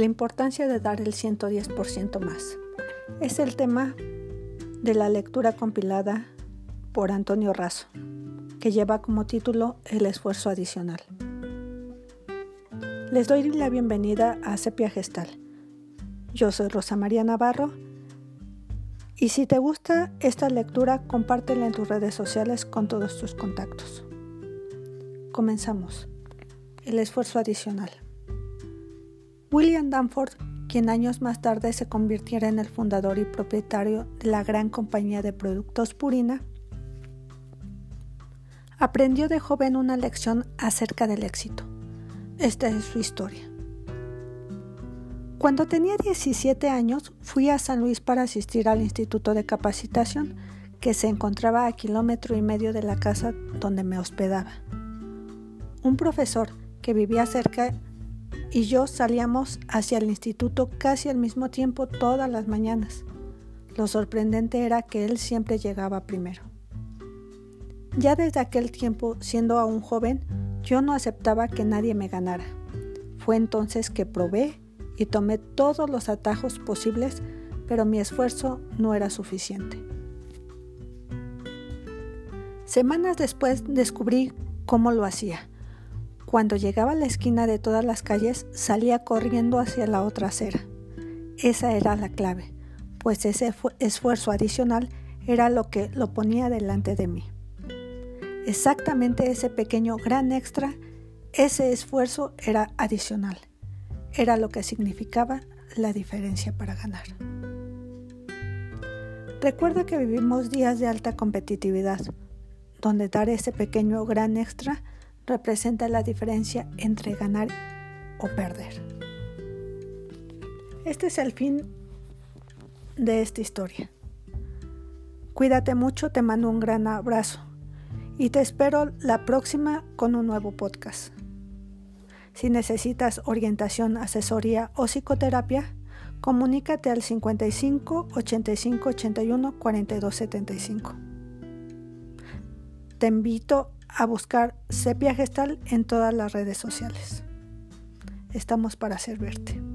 La importancia de dar el 110% más. Es el tema de la lectura compilada por Antonio Razo, que lleva como título El esfuerzo adicional. Les doy la bienvenida a Sepia Gestal. Yo soy Rosa María Navarro y si te gusta esta lectura, compártela en tus redes sociales con todos tus contactos. Comenzamos. El esfuerzo adicional. William Danford, quien años más tarde se convirtiera en el fundador y propietario de la gran compañía de productos Purina, aprendió de joven una lección acerca del éxito. Esta es su historia. Cuando tenía 17 años fui a San Luis para asistir al Instituto de Capacitación que se encontraba a kilómetro y medio de la casa donde me hospedaba. Un profesor que vivía cerca y yo salíamos hacia el instituto casi al mismo tiempo todas las mañanas. Lo sorprendente era que él siempre llegaba primero. Ya desde aquel tiempo, siendo aún joven, yo no aceptaba que nadie me ganara. Fue entonces que probé y tomé todos los atajos posibles, pero mi esfuerzo no era suficiente. Semanas después descubrí cómo lo hacía. Cuando llegaba a la esquina de todas las calles, salía corriendo hacia la otra acera. Esa era la clave, pues ese esfuerzo adicional era lo que lo ponía delante de mí. Exactamente ese pequeño gran extra, ese esfuerzo era adicional era lo que significaba la diferencia para ganar. Recuerda que vivimos días de alta competitividad, donde dar ese pequeño gran extra representa la diferencia entre ganar o perder. Este es el fin de esta historia. Cuídate mucho, te mando un gran abrazo y te espero la próxima con un nuevo podcast. Si necesitas orientación, asesoría o psicoterapia, comunícate al 55 85 81 42 75. Te invito a buscar Sepia Gestal en todas las redes sociales. Estamos para servirte.